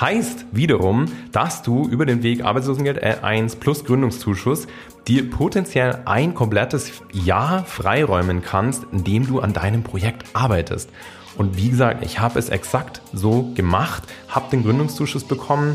Heißt wiederum, dass du über den Weg Arbeitslosengeld R1 plus Gründungszuschuss dir potenziell ein komplettes Jahr freiräumen kannst, indem du an deinem Projekt arbeitest. Und wie gesagt, ich habe es exakt so gemacht, habe den Gründungszuschuss bekommen,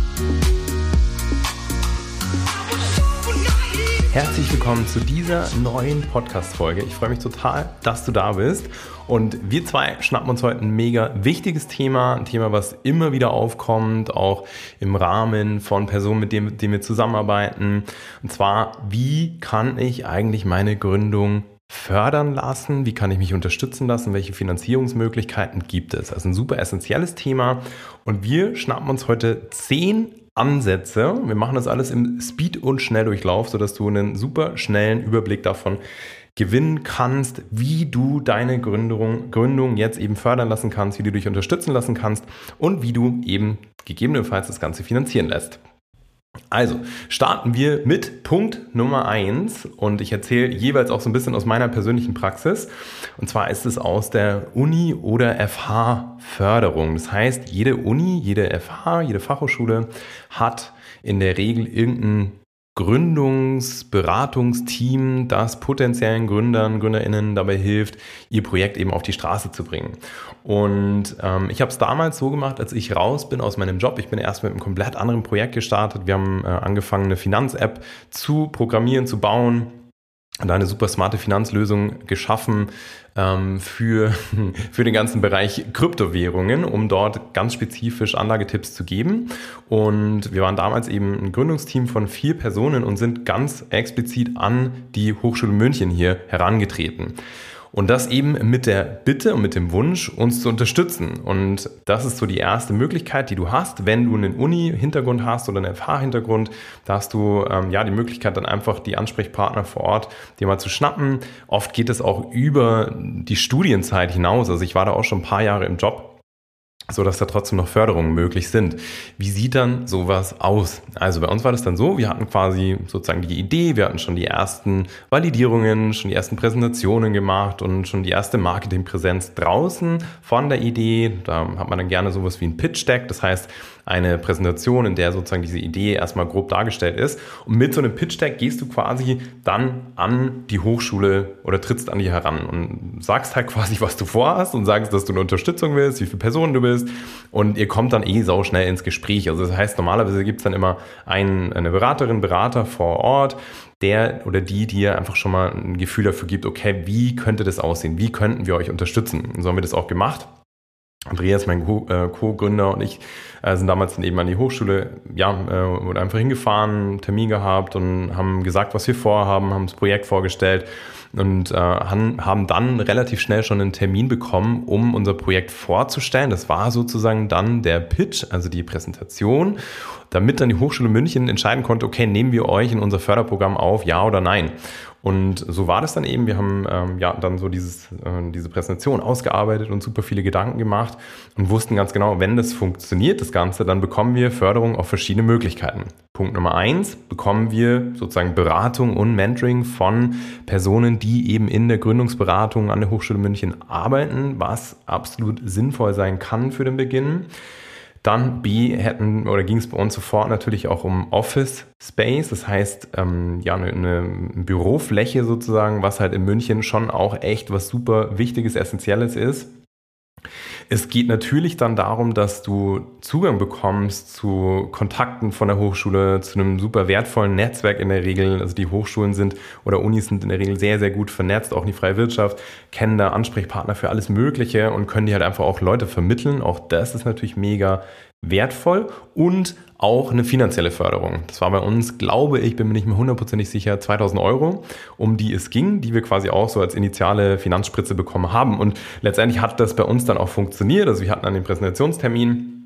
Herzlich willkommen zu dieser neuen Podcast-Folge. Ich freue mich total, dass du da bist. Und wir zwei schnappen uns heute ein mega wichtiges Thema, ein Thema, was immer wieder aufkommt, auch im Rahmen von Personen, mit denen, mit denen wir zusammenarbeiten. Und zwar, wie kann ich eigentlich meine Gründung fördern lassen? Wie kann ich mich unterstützen lassen? Welche Finanzierungsmöglichkeiten gibt es? Also ein super essentielles Thema. Und wir schnappen uns heute zehn Ansätze. Wir machen das alles im Speed- und Schnelldurchlauf, sodass du einen super schnellen Überblick davon gewinnen kannst, wie du deine Gründung, Gründung jetzt eben fördern lassen kannst, wie du dich unterstützen lassen kannst und wie du eben gegebenenfalls das Ganze finanzieren lässt. Also, starten wir mit Punkt Nummer eins und ich erzähle jeweils auch so ein bisschen aus meiner persönlichen Praxis. Und zwar ist es aus der Uni- oder FH-Förderung. Das heißt, jede Uni, jede FH, jede Fachhochschule hat in der Regel irgendein Gründungsberatungsteam, das potenziellen Gründern, Gründerinnen dabei hilft, ihr Projekt eben auf die Straße zu bringen. Und ähm, ich habe es damals so gemacht, als ich raus bin aus meinem Job. Ich bin erst mit einem komplett anderen Projekt gestartet. Wir haben äh, angefangen, eine Finanz-App zu programmieren, zu bauen und eine super smarte Finanzlösung geschaffen ähm, für, für den ganzen Bereich Kryptowährungen, um dort ganz spezifisch Anlagetipps zu geben. Und wir waren damals eben ein Gründungsteam von vier Personen und sind ganz explizit an die Hochschule München hier herangetreten. Und das eben mit der Bitte und mit dem Wunsch, uns zu unterstützen. Und das ist so die erste Möglichkeit, die du hast, wenn du einen Uni-Hintergrund hast oder einen FH-Hintergrund. Da hast du ähm, ja die Möglichkeit, dann einfach die Ansprechpartner vor Ort dir mal zu schnappen. Oft geht es auch über die Studienzeit hinaus. Also ich war da auch schon ein paar Jahre im Job so dass da trotzdem noch Förderungen möglich sind. Wie sieht dann sowas aus? Also bei uns war das dann so, wir hatten quasi sozusagen die Idee, wir hatten schon die ersten Validierungen, schon die ersten Präsentationen gemacht und schon die erste Marketingpräsenz draußen von der Idee. Da hat man dann gerne sowas wie ein Pitch Deck, das heißt, eine Präsentation, in der sozusagen diese Idee erstmal grob dargestellt ist. Und mit so einem Pitch-Deck gehst du quasi dann an die Hochschule oder trittst an die heran und sagst halt quasi, was du vorhast und sagst, dass du eine Unterstützung willst, wie viele Personen du bist. Und ihr kommt dann eh sau schnell ins Gespräch. Also das heißt, normalerweise gibt es dann immer einen, eine Beraterin, Berater vor Ort, der oder die dir einfach schon mal ein Gefühl dafür gibt, okay, wie könnte das aussehen? Wie könnten wir euch unterstützen? Und so haben wir das auch gemacht. Andreas, mein äh, Co-Gründer und ich äh, sind damals eben an die Hochschule, ja, äh, wurden einfach hingefahren, Termin gehabt und haben gesagt, was wir vorhaben, haben das Projekt vorgestellt und haben dann relativ schnell schon einen Termin bekommen, um unser Projekt vorzustellen. Das war sozusagen dann der Pitch, also die Präsentation, damit dann die Hochschule München entscheiden konnte, okay, nehmen wir euch in unser Förderprogramm auf, ja oder nein. Und so war das dann eben. Wir haben ähm, ja dann so dieses, äh, diese Präsentation ausgearbeitet und super viele Gedanken gemacht und wussten ganz genau, wenn das funktioniert, das Ganze, dann bekommen wir Förderung auf verschiedene Möglichkeiten. Punkt Nummer eins, bekommen wir sozusagen Beratung und Mentoring von Personen, die eben in der Gründungsberatung an der Hochschule München arbeiten, was absolut sinnvoll sein kann für den Beginn. Dann B hätten oder ging es bei uns sofort natürlich auch um Office Space, das heißt ähm, ja eine, eine Bürofläche sozusagen, was halt in München schon auch echt was super Wichtiges, Essentielles ist. Es geht natürlich dann darum, dass du Zugang bekommst zu Kontakten von der Hochschule, zu einem super wertvollen Netzwerk in der Regel. Also die Hochschulen sind oder Unis sind in der Regel sehr, sehr gut vernetzt, auch die freie Wirtschaft, kennen da Ansprechpartner für alles Mögliche und können die halt einfach auch Leute vermitteln. Auch das ist natürlich mega wertvoll und auch eine finanzielle Förderung. Das war bei uns, glaube ich, bin mir nicht mehr hundertprozentig sicher, 2000 Euro, um die es ging, die wir quasi auch so als initiale Finanzspritze bekommen haben. Und letztendlich hat das bei uns dann auch funktioniert. Also wir hatten an den Präsentationstermin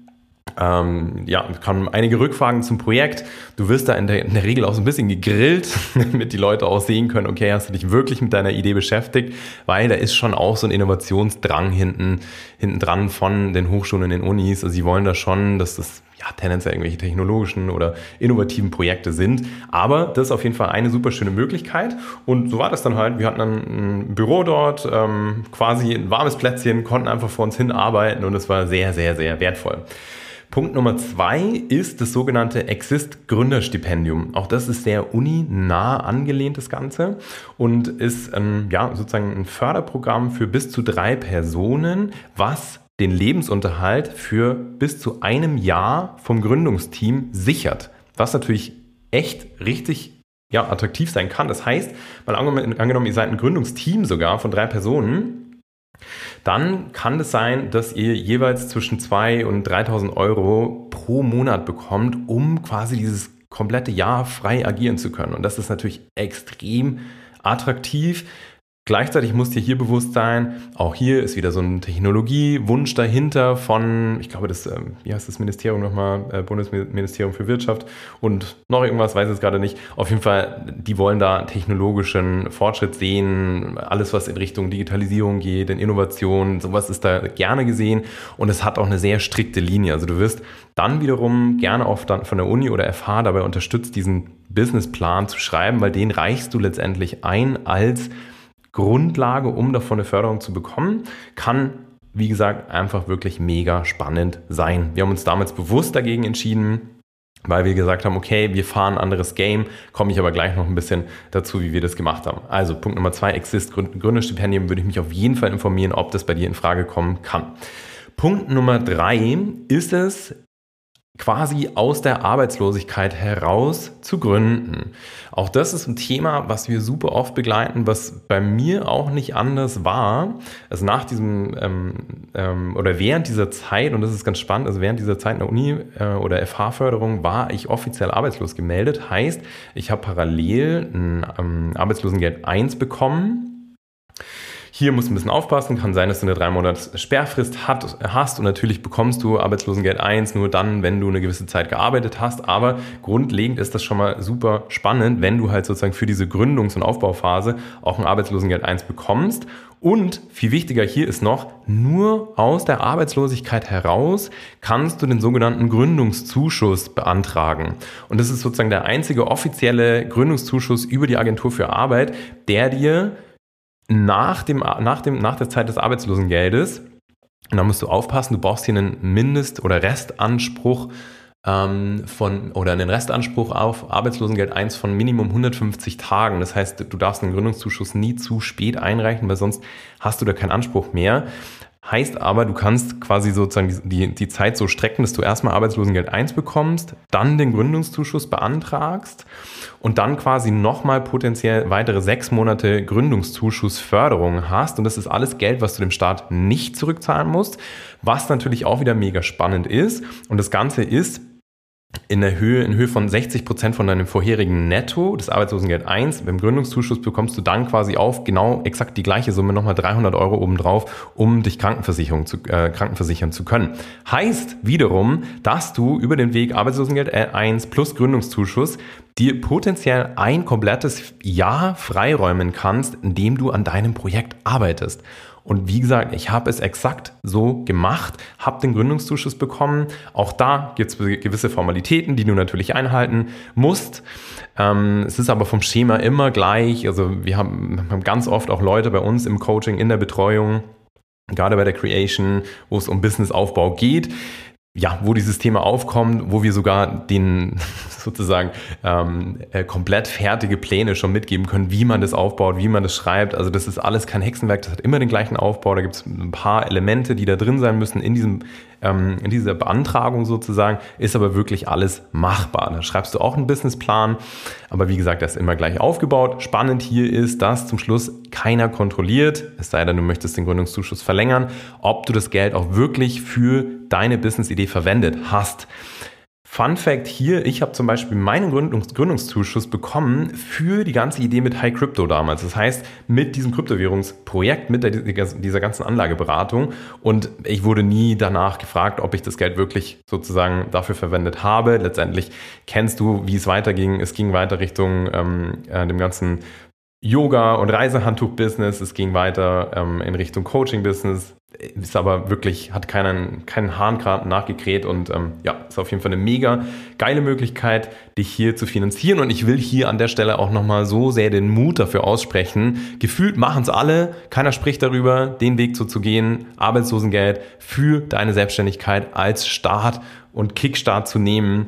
ähm, ja, kann einige Rückfragen zum Projekt. Du wirst da in der, in der Regel auch so ein bisschen gegrillt, damit die Leute auch sehen können, okay, hast du dich wirklich mit deiner Idee beschäftigt, weil da ist schon auch so ein Innovationsdrang hinten, hinten dran von den Hochschulen und den Unis. Also sie wollen da schon, dass das ja, tendenziell irgendwelche technologischen oder innovativen Projekte sind. Aber das ist auf jeden Fall eine super schöne Möglichkeit. Und so war das dann halt. Wir hatten dann ein Büro dort, ähm, quasi ein warmes Plätzchen, konnten einfach vor uns hin arbeiten und es war sehr, sehr, sehr wertvoll. Punkt Nummer zwei ist das sogenannte Exist Gründerstipendium. Auch das ist sehr uninah angelehnt, das Ganze, und ist ähm, ja, sozusagen ein Förderprogramm für bis zu drei Personen, was den Lebensunterhalt für bis zu einem Jahr vom Gründungsteam sichert. Was natürlich echt richtig ja, attraktiv sein kann. Das heißt, mal angenommen, ihr seid ein Gründungsteam sogar von drei Personen, dann kann es sein, dass ihr jeweils zwischen 2.000 und 3.000 Euro pro Monat bekommt, um quasi dieses komplette Jahr frei agieren zu können. Und das ist natürlich extrem attraktiv. Gleichzeitig muss dir hier bewusst sein, auch hier ist wieder so ein Technologiewunsch dahinter von, ich glaube, das, ähm, wie heißt das Ministerium nochmal, äh, Bundesministerium für Wirtschaft und noch irgendwas, weiß ich jetzt gerade nicht. Auf jeden Fall, die wollen da technologischen Fortschritt sehen, alles, was in Richtung Digitalisierung geht, in Innovation, sowas ist da gerne gesehen und es hat auch eine sehr strikte Linie. Also du wirst dann wiederum gerne auch von der Uni oder FH dabei unterstützt, diesen Businessplan zu schreiben, weil den reichst du letztendlich ein als Grundlage, um davon eine Förderung zu bekommen, kann wie gesagt, einfach wirklich mega spannend sein. Wir haben uns damals bewusst dagegen entschieden, weil wir gesagt haben, okay, wir fahren ein anderes Game, komme ich aber gleich noch ein bisschen dazu, wie wir das gemacht haben. Also Punkt Nummer zwei, Exist Gründerstipendium, würde ich mich auf jeden Fall informieren, ob das bei dir in Frage kommen kann. Punkt Nummer drei ist es, quasi aus der Arbeitslosigkeit heraus zu gründen. Auch das ist ein Thema, was wir super oft begleiten, was bei mir auch nicht anders war. Also nach diesem ähm, ähm, oder während dieser Zeit, und das ist ganz spannend, also während dieser Zeit in der Uni äh, oder FH-Förderung war ich offiziell arbeitslos gemeldet. Heißt, ich habe parallel ein ähm, Arbeitslosengeld 1 bekommen hier musst du ein bisschen aufpassen. Kann sein, dass du eine drei Monats Sperrfrist hat, hast und natürlich bekommst du Arbeitslosengeld 1 nur dann, wenn du eine gewisse Zeit gearbeitet hast. Aber grundlegend ist das schon mal super spannend, wenn du halt sozusagen für diese Gründungs- und Aufbauphase auch ein Arbeitslosengeld 1 bekommst. Und viel wichtiger hier ist noch, nur aus der Arbeitslosigkeit heraus kannst du den sogenannten Gründungszuschuss beantragen. Und das ist sozusagen der einzige offizielle Gründungszuschuss über die Agentur für Arbeit, der dir nach, dem, nach, dem, nach der Zeit des Arbeitslosengeldes, und da musst du aufpassen, du brauchst hier einen Mindest- oder Restanspruch ähm, von oder einen Restanspruch auf Arbeitslosengeld 1 von Minimum 150 Tagen. Das heißt, du darfst einen Gründungszuschuss nie zu spät einreichen, weil sonst hast du da keinen Anspruch mehr. Heißt aber, du kannst quasi sozusagen die, die, Zeit so strecken, dass du erstmal Arbeitslosengeld 1 bekommst, dann den Gründungszuschuss beantragst und dann quasi nochmal potenziell weitere sechs Monate Gründungszuschussförderung hast. Und das ist alles Geld, was du dem Staat nicht zurückzahlen musst, was natürlich auch wieder mega spannend ist. Und das Ganze ist in der Höhe, in Höhe von 60 Prozent von deinem vorherigen Netto des Arbeitslosengeld 1. Beim Gründungszuschuss bekommst du dann quasi auf genau exakt die gleiche Summe nochmal 300 Euro obendrauf, um dich Krankenversicherung zu, äh, krankenversichern zu können. Heißt wiederum, dass du über den Weg Arbeitslosengeld 1 plus Gründungszuschuss dir potenziell ein komplettes Jahr freiräumen kannst, indem du an deinem Projekt arbeitest. Und wie gesagt, ich habe es exakt so gemacht, habe den Gründungszuschuss bekommen. Auch da gibt es gewisse Formalitäten, die du natürlich einhalten musst. Ähm, es ist aber vom Schema immer gleich. Also wir haben, wir haben ganz oft auch Leute bei uns im Coaching, in der Betreuung, gerade bei der Creation, wo es um Businessaufbau geht, ja, wo dieses Thema aufkommt, wo wir sogar den sozusagen ähm, äh, komplett fertige Pläne schon mitgeben können, wie man das aufbaut, wie man das schreibt. Also das ist alles kein Hexenwerk, das hat immer den gleichen Aufbau. Da gibt es ein paar Elemente, die da drin sein müssen in diesem ähm, in dieser Beantragung sozusagen, ist aber wirklich alles machbar. Da schreibst du auch einen Businessplan, aber wie gesagt, das ist immer gleich aufgebaut. Spannend hier ist, dass zum Schluss keiner kontrolliert, es sei denn, du möchtest den Gründungszuschuss verlängern, ob du das Geld auch wirklich für deine Business-Idee verwendet hast. Fun Fact hier, ich habe zum Beispiel meinen Gründungs Gründungszuschuss bekommen für die ganze Idee mit High Crypto damals. Das heißt, mit diesem Kryptowährungsprojekt, mit der, dieser ganzen Anlageberatung. Und ich wurde nie danach gefragt, ob ich das Geld wirklich sozusagen dafür verwendet habe. Letztendlich kennst du, wie es weiterging. Es ging weiter Richtung ähm, äh, dem ganzen Yoga- und Reisehandtuch-Business. Es ging weiter ähm, in Richtung Coaching-Business ist aber wirklich, hat keinen, keinen Hahn nachgekräht und ähm, ja, ist auf jeden Fall eine mega geile Möglichkeit, dich hier zu finanzieren. Und ich will hier an der Stelle auch nochmal so sehr den Mut dafür aussprechen. Gefühlt machen es alle, keiner spricht darüber, den Weg so zu gehen, Arbeitslosengeld für deine Selbstständigkeit als Start und Kickstart zu nehmen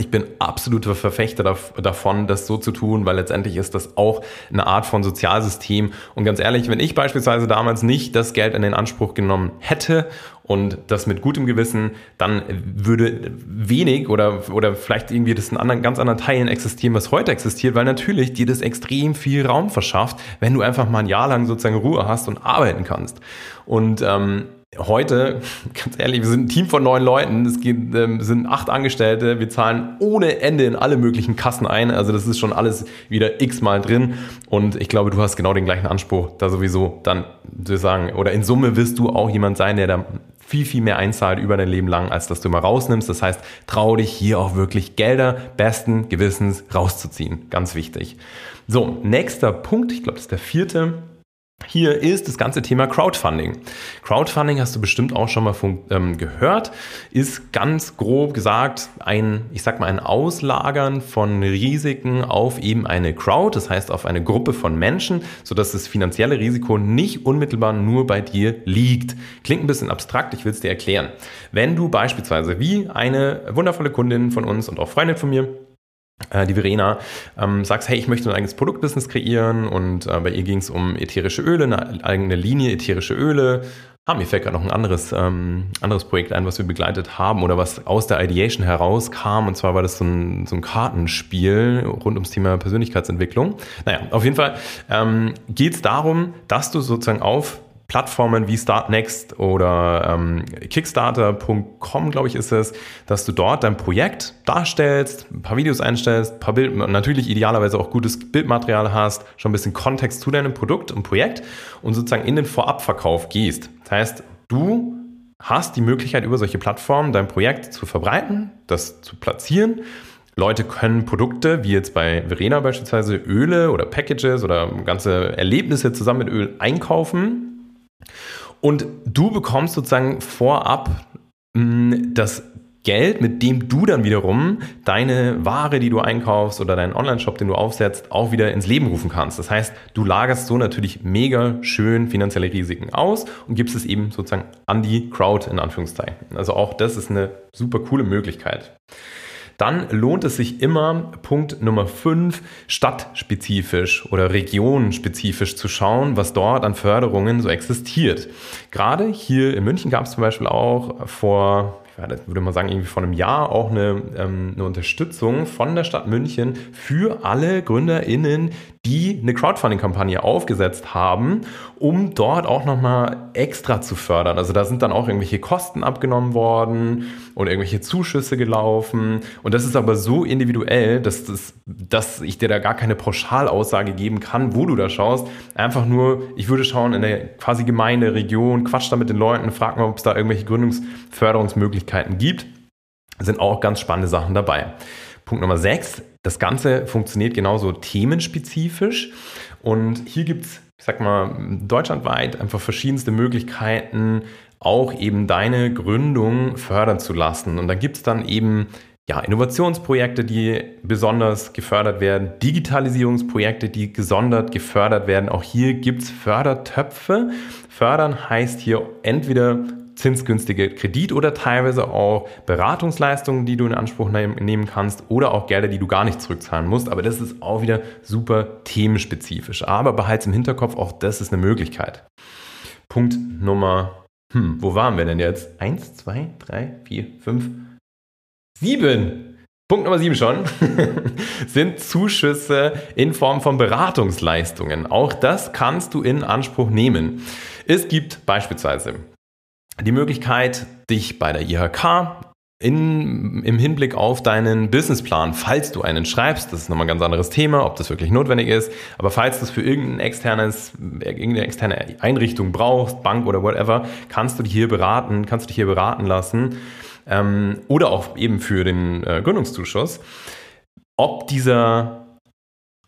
ich bin absoluter Verfechter davon, das so zu tun, weil letztendlich ist das auch eine Art von Sozialsystem. Und ganz ehrlich, wenn ich beispielsweise damals nicht das Geld in den Anspruch genommen hätte und das mit gutem Gewissen, dann würde wenig oder, oder vielleicht irgendwie das in anderen, ganz anderen Teilen existieren, was heute existiert, weil natürlich dir das extrem viel Raum verschafft, wenn du einfach mal ein Jahr lang sozusagen Ruhe hast und arbeiten kannst. Und ähm, heute, ganz ehrlich, wir sind ein Team von neun Leuten, es geht, ähm, sind acht Angestellte, wir zahlen ohne Ende in alle möglichen Kassen ein, also das ist schon alles wieder x-mal drin und ich glaube, du hast genau den gleichen Anspruch, da sowieso dann zu sagen, oder in Summe wirst du auch jemand sein, der da viel, viel mehr einzahlt über dein Leben lang, als dass du mal rausnimmst. Das heißt, trau dich hier auch wirklich Gelder besten Gewissens rauszuziehen. Ganz wichtig. So, nächster Punkt, ich glaube, das ist der vierte hier ist das ganze Thema Crowdfunding. Crowdfunding hast du bestimmt auch schon mal von, ähm, gehört, ist ganz grob gesagt ein, ich sag mal, ein Auslagern von Risiken auf eben eine Crowd, das heißt auf eine Gruppe von Menschen, sodass das finanzielle Risiko nicht unmittelbar nur bei dir liegt. Klingt ein bisschen abstrakt, ich will es dir erklären. Wenn du beispielsweise wie eine wundervolle Kundin von uns und auch Freundin von mir die Verena, ähm, sagst, hey, ich möchte ein eigenes Produktbusiness kreieren und äh, bei ihr ging es um ätherische Öle, eine eigene Linie ätherische Öle. Ah, mir fällt gerade noch ein anderes, ähm, anderes Projekt ein, was wir begleitet haben oder was aus der Ideation herauskam. Und zwar war das so ein, so ein Kartenspiel rund ums Thema Persönlichkeitsentwicklung. Naja, auf jeden Fall ähm, geht es darum, dass du sozusagen auf Plattformen wie Startnext oder ähm, Kickstarter.com, glaube ich, ist es, dass du dort dein Projekt darstellst, ein paar Videos einstellst, ein paar Bild, natürlich idealerweise auch gutes Bildmaterial hast, schon ein bisschen Kontext zu deinem Produkt und Projekt und sozusagen in den Vorabverkauf gehst. Das heißt, du hast die Möglichkeit, über solche Plattformen dein Projekt zu verbreiten, das zu platzieren. Leute können Produkte, wie jetzt bei Verena beispielsweise, Öle oder Packages oder ganze Erlebnisse zusammen mit Öl einkaufen und du bekommst sozusagen vorab mm, das Geld, mit dem du dann wiederum deine Ware, die du einkaufst oder deinen Online-Shop, den du aufsetzt, auch wieder ins Leben rufen kannst. Das heißt, du lagerst so natürlich mega schön finanzielle Risiken aus und gibst es eben sozusagen an die Crowd in Anführungszeichen. Also auch das ist eine super coole Möglichkeit dann lohnt es sich immer, Punkt Nummer 5, stadtspezifisch oder regionspezifisch zu schauen, was dort an Förderungen so existiert. Gerade hier in München gab es zum Beispiel auch vor, ja, das würde man sagen, irgendwie vor einem Jahr auch eine, ähm, eine Unterstützung von der Stadt München für alle GründerInnen, die eine Crowdfunding-Kampagne aufgesetzt haben, um dort auch nochmal extra zu fördern. Also da sind dann auch irgendwelche Kosten abgenommen worden und irgendwelche Zuschüsse gelaufen. Und das ist aber so individuell, dass, das, dass ich dir da gar keine Pauschalaussage geben kann, wo du da schaust. Einfach nur, ich würde schauen in der quasi Gemeinde, Region, quatsch da mit den Leuten, frag mal, ob es da irgendwelche Gründungsförderungsmöglichkeiten gibt. sind auch ganz spannende Sachen dabei. Punkt Nummer 6. Das Ganze funktioniert genauso themenspezifisch. Und hier gibt es, ich sag mal, deutschlandweit einfach verschiedenste Möglichkeiten, auch eben deine Gründung fördern zu lassen. Und da gibt es dann eben ja, Innovationsprojekte, die besonders gefördert werden, Digitalisierungsprojekte, die gesondert gefördert werden. Auch hier gibt es Fördertöpfe. Fördern heißt hier entweder zinsgünstige Kredit oder teilweise auch Beratungsleistungen, die du in Anspruch nehmen kannst oder auch Gelder, die du gar nicht zurückzahlen musst. Aber das ist auch wieder super themenspezifisch. Aber behalte im Hinterkopf, auch das ist eine Möglichkeit. Punkt Nummer, hm, wo waren wir denn jetzt? Eins, zwei, drei, vier, fünf, sieben. Punkt Nummer sieben schon, sind Zuschüsse in Form von Beratungsleistungen. Auch das kannst du in Anspruch nehmen. Es gibt beispielsweise die Möglichkeit, dich bei der IHK in, im Hinblick auf deinen Businessplan, falls du einen schreibst, das ist nochmal ein ganz anderes Thema, ob das wirklich notwendig ist, aber falls du es für irgendein externes, irgendeine externe Einrichtung brauchst, Bank oder whatever, kannst du dich hier beraten, kannst du dich hier beraten lassen ähm, oder auch eben für den äh, Gründungszuschuss, ob dieser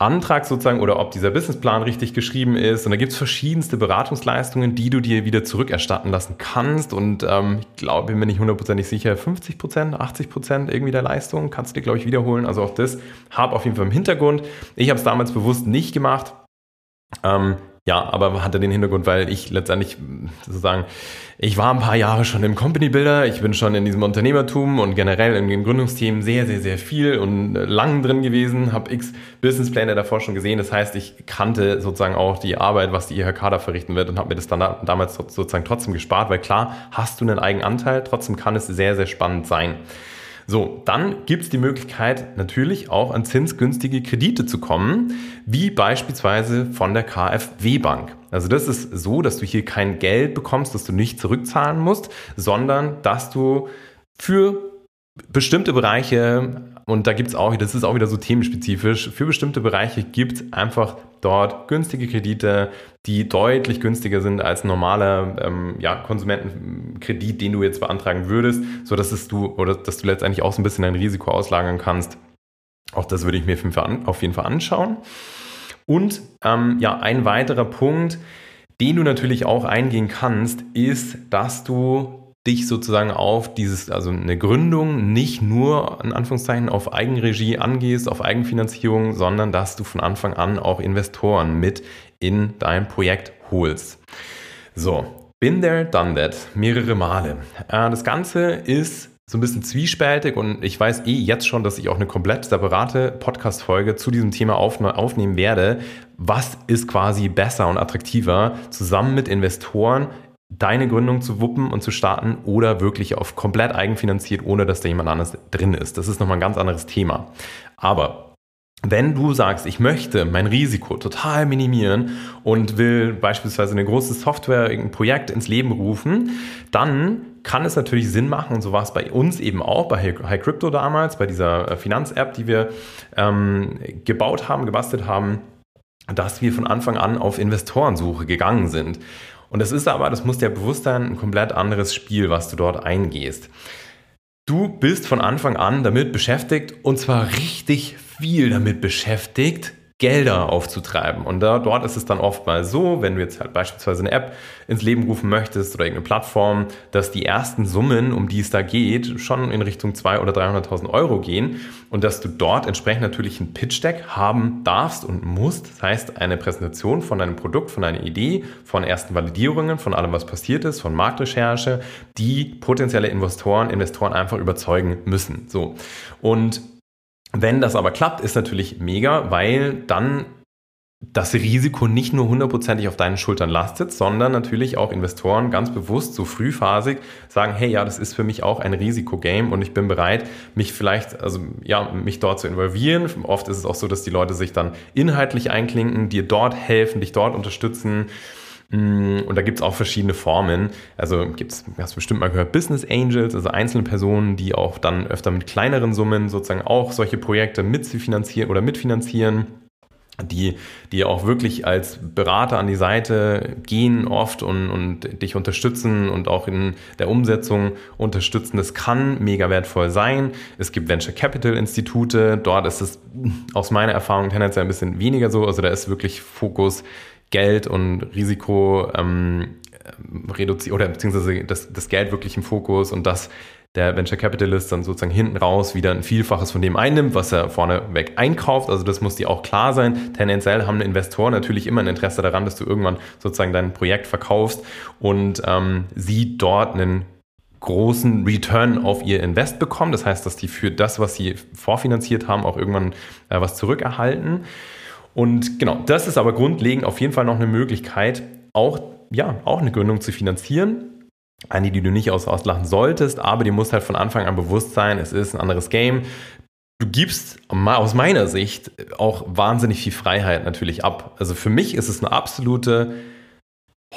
Antrag sozusagen oder ob dieser Businessplan richtig geschrieben ist. Und da gibt es verschiedenste Beratungsleistungen, die du dir wieder zurückerstatten lassen kannst. Und ähm, ich glaube, bin mir nicht hundertprozentig sicher, 50 Prozent, 80 Prozent irgendwie der Leistung kannst du dir, glaube ich, wiederholen. Also auch das habe auf jeden Fall im Hintergrund. Ich habe es damals bewusst nicht gemacht. Ähm, ja, aber hatte den Hintergrund, weil ich letztendlich sozusagen, ich war ein paar Jahre schon im Company Builder, ich bin schon in diesem Unternehmertum und generell in den Gründungsthemen sehr, sehr, sehr viel und lang drin gewesen, habe x Businesspläne davor schon gesehen. Das heißt, ich kannte sozusagen auch die Arbeit, was die IHK da verrichten wird und habe mir das dann damals sozusagen trotzdem gespart, weil klar, hast du einen eigenen Anteil, trotzdem kann es sehr, sehr spannend sein. So, dann gibt es die Möglichkeit, natürlich auch an zinsgünstige Kredite zu kommen, wie beispielsweise von der KfW Bank. Also das ist so, dass du hier kein Geld bekommst, das du nicht zurückzahlen musst, sondern dass du für bestimmte Bereiche, und da gibt es auch, das ist auch wieder so themenspezifisch, für bestimmte Bereiche gibt es einfach dort günstige Kredite, die deutlich günstiger sind als normaler ähm, ja, Konsumentenkredit, den du jetzt beantragen würdest, sodass es du oder dass du letztendlich auch so ein bisschen dein Risiko auslagern kannst. Auch das würde ich mir auf jeden Fall anschauen. Und ähm, ja, ein weiterer Punkt, den du natürlich auch eingehen kannst, ist, dass du dich sozusagen auf dieses, also eine Gründung nicht nur in Anführungszeichen auf Eigenregie angehst, auf Eigenfinanzierung, sondern dass du von Anfang an auch Investoren mit in dein Projekt holst. So, been there, done that, mehrere Male. Äh, das Ganze ist so ein bisschen zwiespältig und ich weiß eh jetzt schon, dass ich auch eine komplett separate Podcast-Folge zu diesem Thema aufnehmen werde. Was ist quasi besser und attraktiver, zusammen mit Investoren deine Gründung zu wuppen und zu starten oder wirklich auf komplett eigenfinanziert, ohne dass da jemand anderes drin ist. Das ist nochmal ein ganz anderes Thema. Aber wenn du sagst, ich möchte mein Risiko total minimieren und will beispielsweise eine große Software, irgendein Projekt ins Leben rufen, dann kann es natürlich Sinn machen, und so war es bei uns eben auch, bei High Crypto damals, bei dieser äh, Finanz-App, die wir ähm, gebaut haben, gebastelt haben, dass wir von Anfang an auf Investorensuche gegangen sind. Und das ist aber, das muss dir bewusst sein, ein komplett anderes Spiel, was du dort eingehst. Du bist von Anfang an damit beschäftigt und zwar richtig viel damit beschäftigt, Gelder aufzutreiben. Und da, dort ist es dann oft mal so, wenn du jetzt halt beispielsweise eine App ins Leben rufen möchtest oder irgendeine Plattform, dass die ersten Summen, um die es da geht, schon in Richtung 200.000 oder 300.000 Euro gehen und dass du dort entsprechend natürlich ein Pitch-Deck haben darfst und musst. Das heißt, eine Präsentation von deinem Produkt, von deiner Idee, von ersten Validierungen, von allem, was passiert ist, von Marktrecherche, die potenzielle Investoren, Investoren einfach überzeugen müssen. So. Und wenn das aber klappt, ist natürlich mega, weil dann das Risiko nicht nur hundertprozentig auf deinen Schultern lastet, sondern natürlich auch Investoren ganz bewusst so frühphasig sagen, hey, ja, das ist für mich auch ein Risikogame und ich bin bereit, mich vielleicht, also ja, mich dort zu involvieren. Oft ist es auch so, dass die Leute sich dann inhaltlich einklinken, dir dort helfen, dich dort unterstützen. Mm, und da gibt es auch verschiedene Formen. Also gibt es, hast du bestimmt mal gehört, Business Angels, also einzelne Personen, die auch dann öfter mit kleineren Summen sozusagen auch solche Projekte mitfinanzieren oder mitfinanzieren. Die, die auch wirklich als Berater an die Seite gehen oft und, und dich unterstützen und auch in der Umsetzung unterstützen. Das kann mega wertvoll sein. Es gibt Venture Capital Institute. Dort ist es aus meiner Erfahrung tendenziell ein bisschen weniger so. Also da ist wirklich Fokus Geld und Risiko ähm, reduziert oder beziehungsweise das, das Geld wirklich im Fokus und dass der Venture Capitalist dann sozusagen hinten raus wieder ein Vielfaches von dem einnimmt, was er vorneweg einkauft. Also das muss dir auch klar sein. Tendenziell haben Investoren natürlich immer ein Interesse daran, dass du irgendwann sozusagen dein Projekt verkaufst und ähm, sie dort einen großen Return auf ihr Invest bekommen. Das heißt, dass die für das, was sie vorfinanziert haben, auch irgendwann äh, was zurückerhalten. Und genau, das ist aber grundlegend auf jeden Fall noch eine Möglichkeit, auch, ja, auch eine Gründung zu finanzieren. Eine, die du nicht aus, auslachen solltest, aber die muss halt von Anfang an bewusst sein, es ist ein anderes Game. Du gibst aus meiner Sicht auch wahnsinnig viel Freiheit natürlich ab. Also für mich ist es eine absolute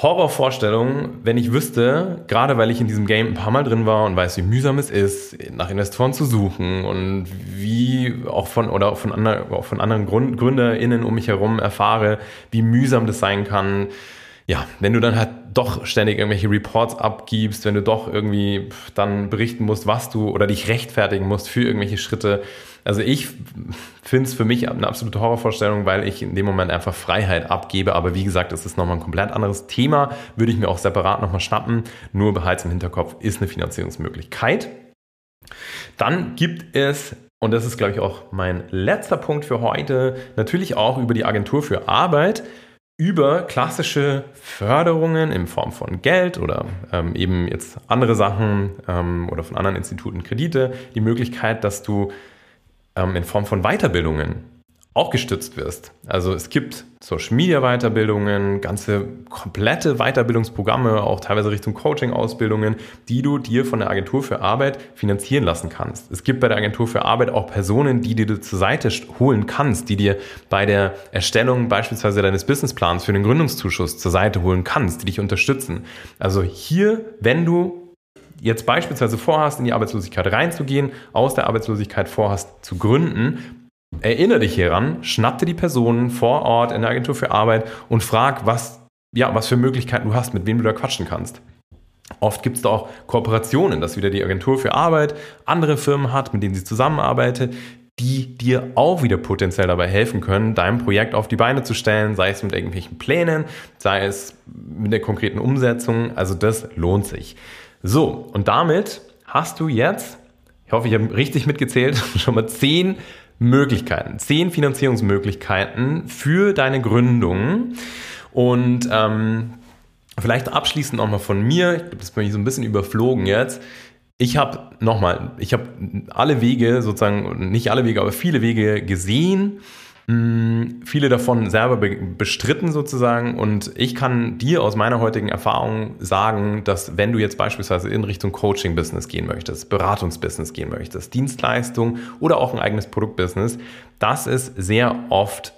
Horrorvorstellung, wenn ich wüsste, gerade weil ich in diesem Game ein paar Mal drin war und weiß, wie mühsam es ist, nach Investoren zu suchen und wie auch von oder auch von, andre, auch von anderen Grund, GründerInnen um mich herum erfahre, wie mühsam das sein kann. Ja, wenn du dann halt doch ständig irgendwelche Reports abgibst, wenn du doch irgendwie dann berichten musst, was du oder dich rechtfertigen musst für irgendwelche Schritte, also ich finde es für mich eine absolute Horrorvorstellung, weil ich in dem Moment einfach Freiheit abgebe. Aber wie gesagt, es ist nochmal ein komplett anderes Thema. Würde ich mir auch separat nochmal schnappen. Nur behalts im Hinterkopf ist eine Finanzierungsmöglichkeit. Dann gibt es und das ist, glaube ich, auch mein letzter Punkt für heute, natürlich auch über die Agentur für Arbeit, über klassische Förderungen in Form von Geld oder ähm, eben jetzt andere Sachen ähm, oder von anderen Instituten Kredite, die Möglichkeit, dass du ähm, in Form von Weiterbildungen auch gestützt wirst. Also es gibt Social Media Weiterbildungen, ganze komplette Weiterbildungsprogramme, auch teilweise Richtung Coaching Ausbildungen, die du dir von der Agentur für Arbeit finanzieren lassen kannst. Es gibt bei der Agentur für Arbeit auch Personen, die dir zur Seite holen kannst, die dir bei der Erstellung beispielsweise deines Businessplans für den Gründungszuschuss zur Seite holen kannst, die dich unterstützen. Also hier, wenn du jetzt beispielsweise vorhast, in die Arbeitslosigkeit reinzugehen, aus der Arbeitslosigkeit vorhast zu gründen, erinnere dich hieran, schnapp dir die Personen vor Ort in der Agentur für Arbeit und frag, was, ja, was für Möglichkeiten du hast, mit wem du da quatschen kannst. Oft gibt es da auch Kooperationen, dass wieder die Agentur für Arbeit andere Firmen hat, mit denen sie zusammenarbeitet, die dir auch wieder potenziell dabei helfen können, dein Projekt auf die Beine zu stellen, sei es mit irgendwelchen Plänen, sei es mit der konkreten Umsetzung. Also das lohnt sich. So, und damit hast du jetzt, ich hoffe, ich habe richtig mitgezählt, schon mal zehn Möglichkeiten, zehn Finanzierungsmöglichkeiten für deine Gründung. Und ähm, vielleicht abschließend nochmal von mir, ich glaube, das bin ich so ein bisschen überflogen jetzt. Ich habe nochmal, ich habe alle Wege sozusagen, nicht alle Wege, aber viele Wege gesehen viele davon selber bestritten sozusagen. Und ich kann dir aus meiner heutigen Erfahrung sagen, dass wenn du jetzt beispielsweise in Richtung Coaching-Business gehen möchtest, Beratungsbusiness gehen möchtest, Dienstleistung oder auch ein eigenes Produktbusiness, dass es sehr oft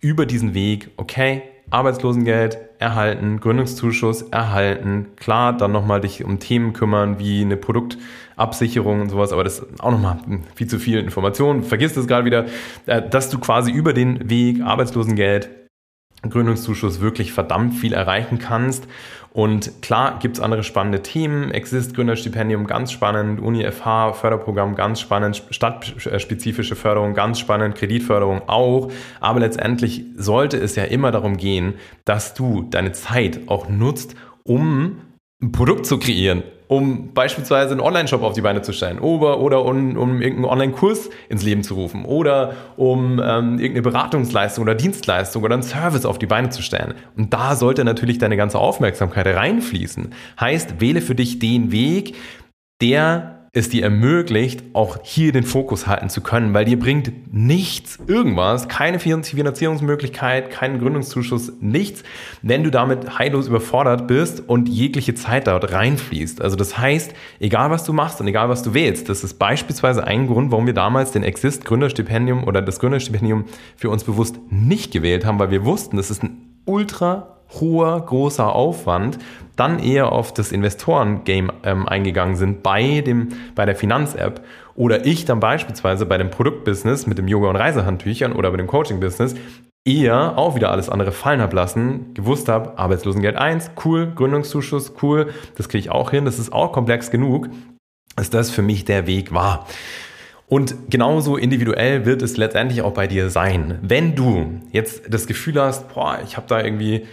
über diesen Weg, okay, Arbeitslosengeld erhalten, Gründungszuschuss erhalten, klar, dann nochmal dich um Themen kümmern wie eine Produktabsicherung und sowas, aber das ist auch nochmal viel zu viel Information, vergiss das gerade wieder, äh, dass du quasi über den Weg Arbeitslosengeld, Gründungszuschuss wirklich verdammt viel erreichen kannst und klar gibt es andere spannende Themen. Exist Gründerstipendium, ganz spannend. Uni FH, Förderprogramm, ganz spannend. Stadtspezifische Förderung, ganz spannend. Kreditförderung auch. Aber letztendlich sollte es ja immer darum gehen, dass du deine Zeit auch nutzt, um ein Produkt zu kreieren, um beispielsweise einen Online-Shop auf die Beine zu stellen oder, oder um, um irgendeinen Online-Kurs ins Leben zu rufen oder um ähm, irgendeine Beratungsleistung oder Dienstleistung oder einen Service auf die Beine zu stellen. Und da sollte natürlich deine ganze Aufmerksamkeit reinfließen. Heißt, wähle für dich den Weg, der es dir ermöglicht, auch hier den Fokus halten zu können, weil dir bringt nichts, irgendwas, keine Finanzierungsmöglichkeit, keinen Gründungszuschuss, nichts, wenn du damit heillos überfordert bist und jegliche Zeit dort reinfließt. Also das heißt, egal was du machst und egal was du wählst, das ist beispielsweise ein Grund, warum wir damals den Exist Gründerstipendium oder das Gründerstipendium für uns bewusst nicht gewählt haben, weil wir wussten, das ist ein ultra hoher, großer Aufwand, dann eher auf das Investoren-Game ähm, eingegangen sind bei, dem, bei der Finanz-App oder ich dann beispielsweise bei dem Produktbusiness mit dem Yoga- und Reisehandtüchern oder bei dem Coaching-Business eher auch wieder alles andere fallen habe lassen, gewusst habe, Arbeitslosengeld 1, cool, Gründungszuschuss, cool, das kriege ich auch hin, das ist auch komplex genug, dass das für mich der Weg war. Und genauso individuell wird es letztendlich auch bei dir sein. Wenn du jetzt das Gefühl hast, boah, ich habe da irgendwie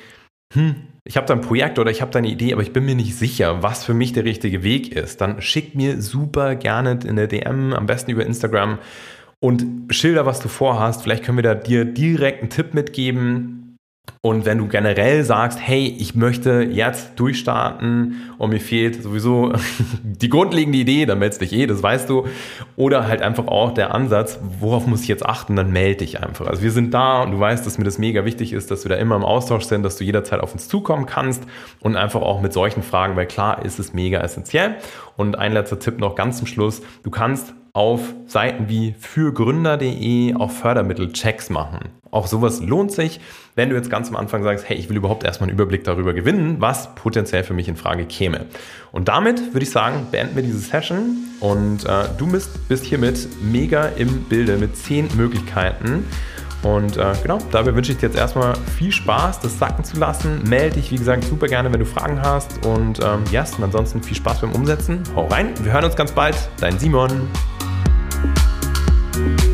hm, ich habe da ein Projekt oder ich habe da eine Idee, aber ich bin mir nicht sicher, was für mich der richtige Weg ist, dann schick mir super gerne in der DM, am besten über Instagram. Und schilder, was du vorhast. Vielleicht können wir da dir direkt einen Tipp mitgeben, und wenn du generell sagst, hey, ich möchte jetzt durchstarten und mir fehlt sowieso die grundlegende Idee, dann meldest dich eh, das weißt du. Oder halt einfach auch der Ansatz, worauf muss ich jetzt achten, dann melde dich einfach. Also wir sind da und du weißt, dass mir das mega wichtig ist, dass wir da immer im Austausch sind, dass du jederzeit auf uns zukommen kannst und einfach auch mit solchen Fragen, weil klar ist es mega essentiell. Und ein letzter Tipp noch ganz zum Schluss, du kannst auf Seiten wie fürgründer.de auf Fördermittelchecks machen. Auch sowas lohnt sich, wenn du jetzt ganz am Anfang sagst, hey, ich will überhaupt erstmal einen Überblick darüber gewinnen, was potenziell für mich in Frage käme. Und damit würde ich sagen, beenden wir diese Session und äh, du bist, bist hiermit mega im Bilde mit zehn Möglichkeiten. Und äh, genau, dabei wünsche ich dir jetzt erstmal viel Spaß, das sacken zu lassen. Melde dich, wie gesagt, super gerne, wenn du Fragen hast. Und ähm, yes, und ansonsten viel Spaß beim Umsetzen. Hau rein, wir hören uns ganz bald. Dein Simon. Thank you.